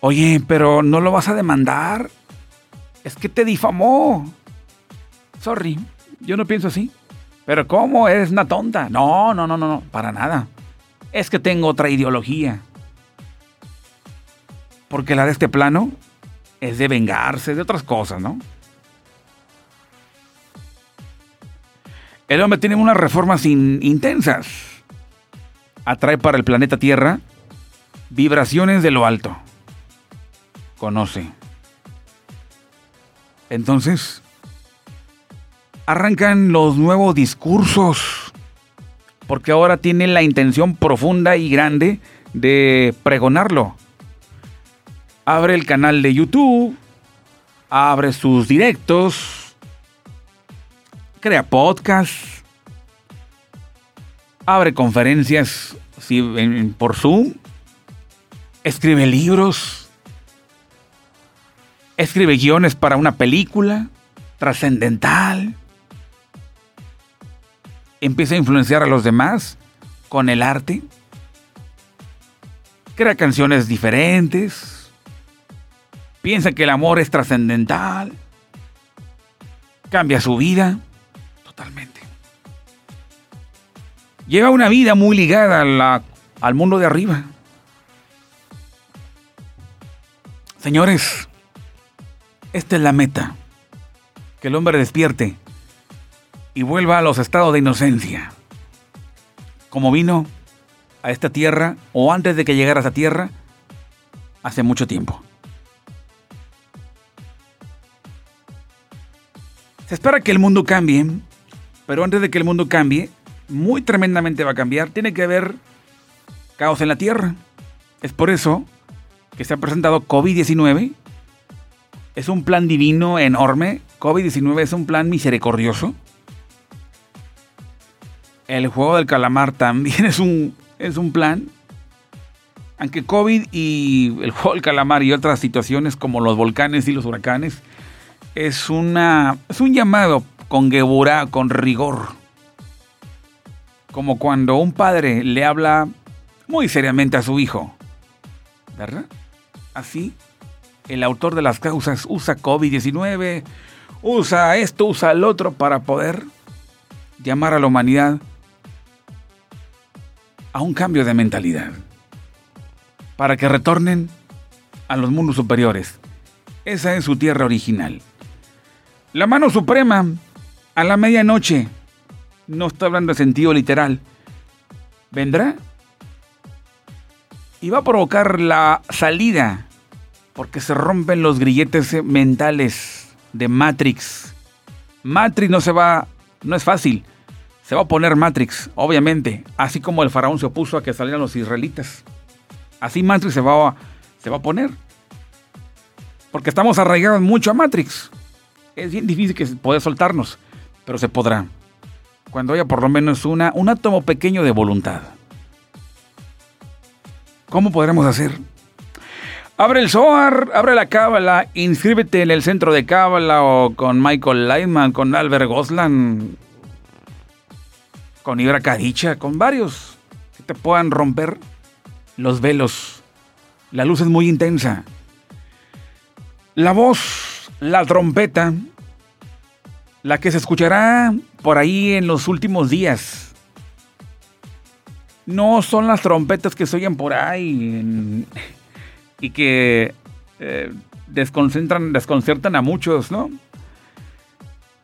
Oye, pero no lo vas a demandar. Es que te difamó. Sorry, yo no pienso así. Pero ¿cómo? Eres una tonta. No, no, no, no, no, para nada. Es que tengo otra ideología. Porque la de este plano es de vengarse, de otras cosas, ¿no? El hombre tiene unas reformas intensas. Atrae para el planeta Tierra vibraciones de lo alto. Conoce. Entonces, arrancan los nuevos discursos. Porque ahora tiene la intención profunda y grande de pregonarlo. Abre el canal de YouTube, abre sus directos, crea podcast, abre conferencias por Zoom, escribe libros, escribe guiones para una película trascendental, empieza a influenciar a los demás con el arte, crea canciones diferentes, piensa que el amor es trascendental, cambia su vida Totalmente. Lleva una vida muy ligada al mundo de arriba. Señores, esta es la meta. Que el hombre despierte y vuelva a los estados de inocencia. Como vino a esta tierra, o antes de que llegara a esta tierra, hace mucho tiempo. Se espera que el mundo cambie pero antes de que el mundo cambie, muy tremendamente va a cambiar, tiene que haber caos en la Tierra. Es por eso que se ha presentado COVID-19. Es un plan divino enorme. COVID-19 es un plan misericordioso. El juego del calamar también es un, es un plan. Aunque COVID y el juego del calamar y otras situaciones como los volcanes y los huracanes es, una, es un llamado con geburá, con rigor. Como cuando un padre le habla muy seriamente a su hijo. ¿Verdad? Así, el autor de las causas usa COVID-19, usa esto, usa el otro para poder llamar a la humanidad a un cambio de mentalidad. Para que retornen a los mundos superiores. Esa es su tierra original. La mano suprema a la medianoche, no está hablando de sentido literal, vendrá y va a provocar la salida, porque se rompen los grilletes mentales de Matrix. Matrix no se va, no es fácil, se va a poner Matrix, obviamente, así como el faraón se opuso a que salieran los israelitas. Así Matrix se va a, se va a poner. Porque estamos arraigados mucho a Matrix. Es bien difícil que poder soltarnos pero se podrá. Cuando haya por lo menos una, un átomo pequeño de voluntad. ¿Cómo podremos hacer? Abre el Zohar, abre la Cábala, inscríbete en el centro de Cábala o con Michael Lightman, con Albert Goslan, con Ibra Cadicha, con varios que te puedan romper los velos. La luz es muy intensa. La voz, la trompeta, la que se escuchará por ahí en los últimos días. No son las trompetas que se oyen por ahí y que eh, desconcentran, desconcertan a muchos, ¿no?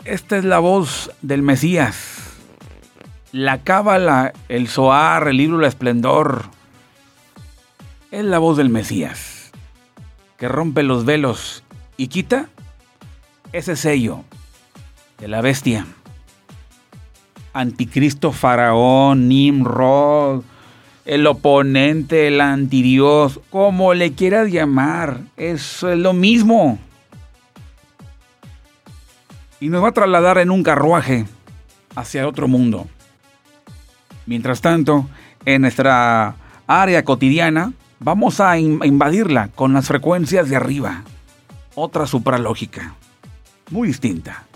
Esta es la voz del Mesías. La cábala, el Zohar, el libro del esplendor. Es la voz del Mesías que rompe los velos y quita ese sello de la bestia. Anticristo, Faraón, Nimrod, el oponente, el antidios, como le quieras llamar, eso es lo mismo. Y nos va a trasladar en un carruaje hacia otro mundo. Mientras tanto, en nuestra área cotidiana, vamos a invadirla con las frecuencias de arriba. Otra supralógica, muy distinta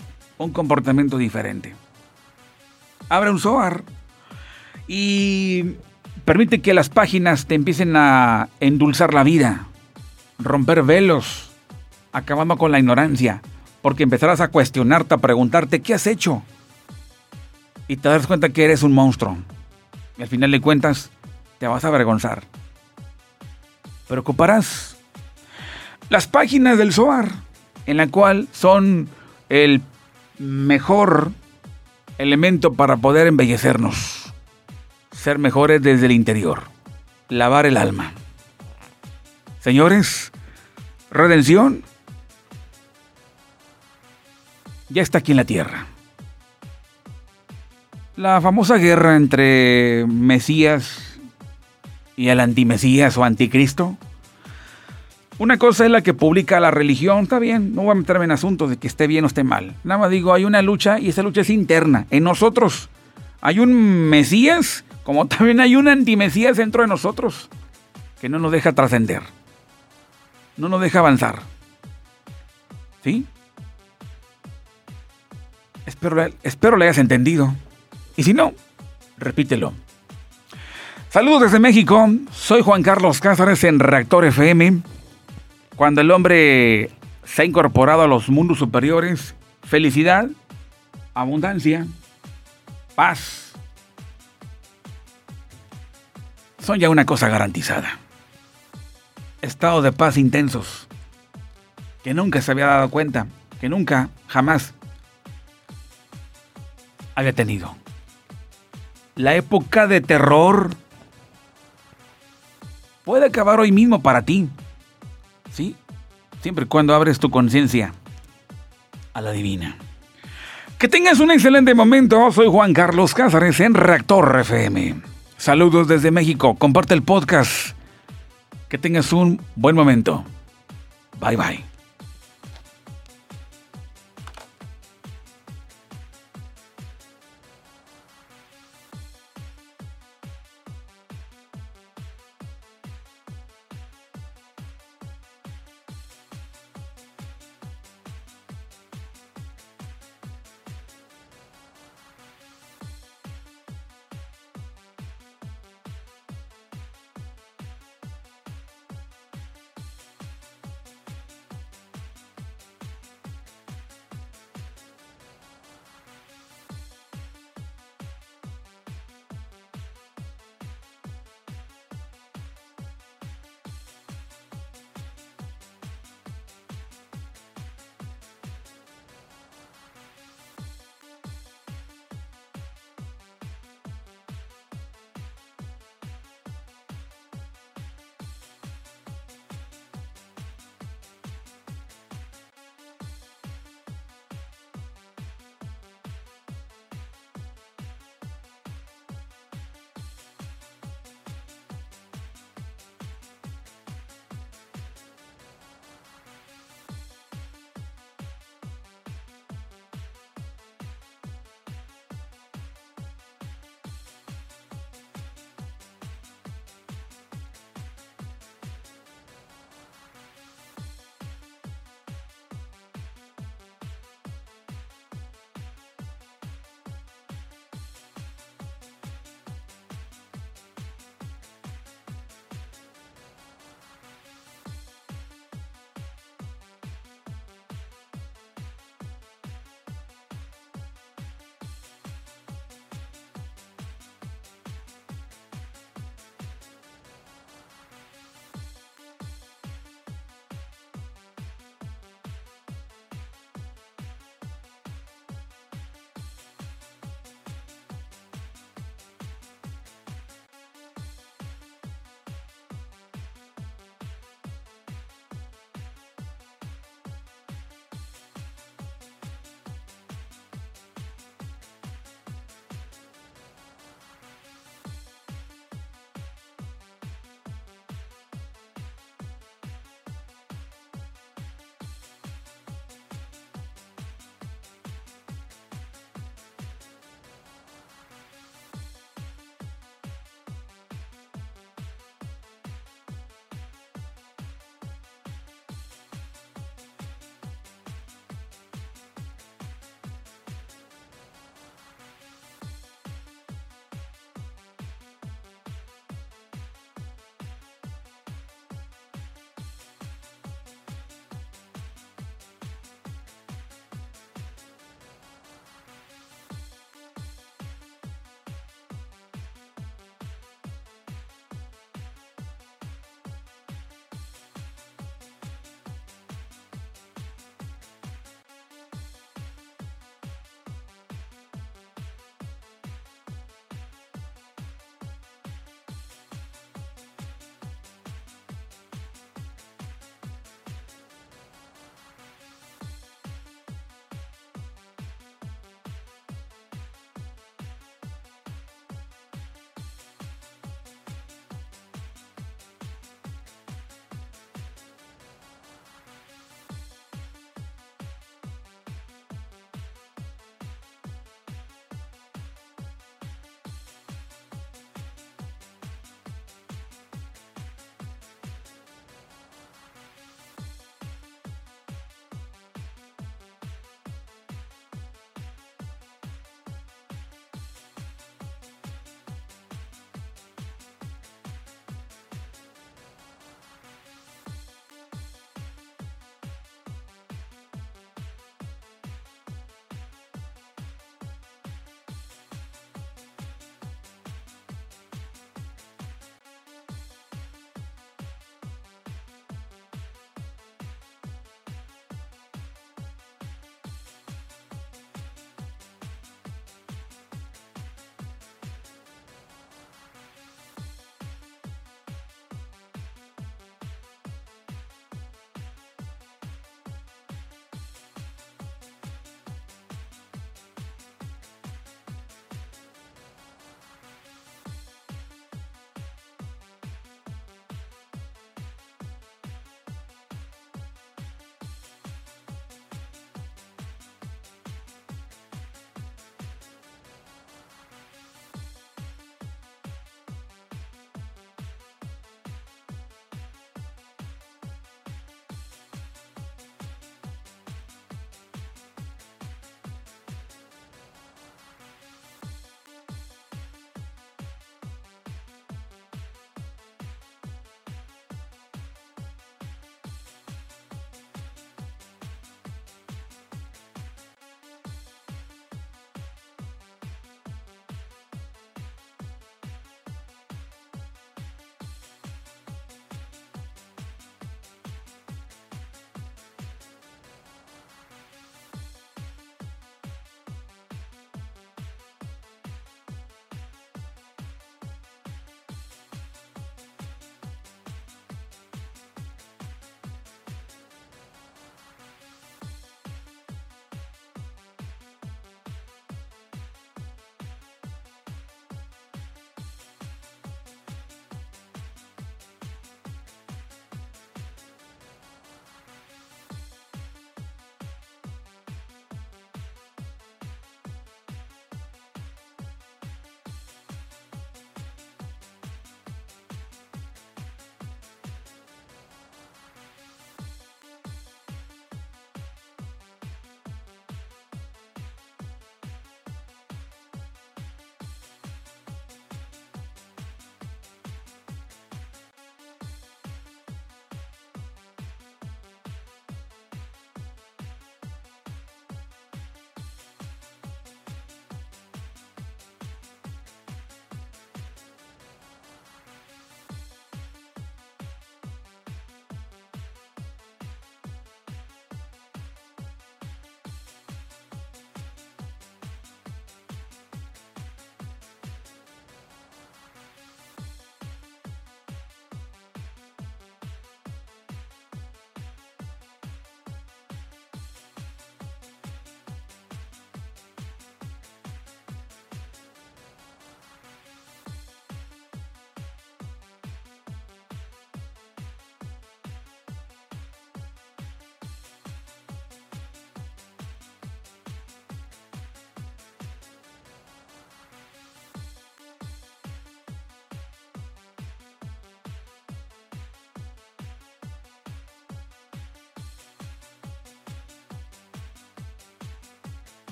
un comportamiento diferente. Abre un Zohar y permite que las páginas te empiecen a endulzar la vida. romper velos, acabando con la ignorancia, porque empezarás a cuestionarte, a preguntarte, ¿qué has hecho? Y te das cuenta que eres un monstruo. Al final de cuentas, te vas a avergonzar. Pero ocuparás las páginas del SOAR, en la cual son el mejor elemento para poder embellecernos, ser mejores desde el interior, lavar el alma. Señores, redención ya está aquí en la tierra. La famosa guerra entre Mesías y el antimesías o anticristo. Una cosa es la que publica la religión, está bien, no voy a meterme en asuntos de que esté bien o esté mal. Nada más digo, hay una lucha y esa lucha es interna, en nosotros. Hay un Mesías, como también hay un antimesías dentro de nosotros, que no nos deja trascender, no nos deja avanzar. ¿Sí? Espero, espero le hayas entendido. Y si no, repítelo. Saludos desde México, soy Juan Carlos Cázares en Reactor FM. Cuando el hombre se ha incorporado a los mundos superiores, felicidad, abundancia, paz, son ya una cosa garantizada. Estados de paz intensos, que nunca se había dado cuenta, que nunca, jamás había tenido. La época de terror puede acabar hoy mismo para ti. ¿Sí? Siempre y cuando abres tu conciencia a la divina. Que tengas un excelente momento. Soy Juan Carlos Cázares en Reactor FM. Saludos desde México. Comparte el podcast. Que tengas un buen momento. Bye bye.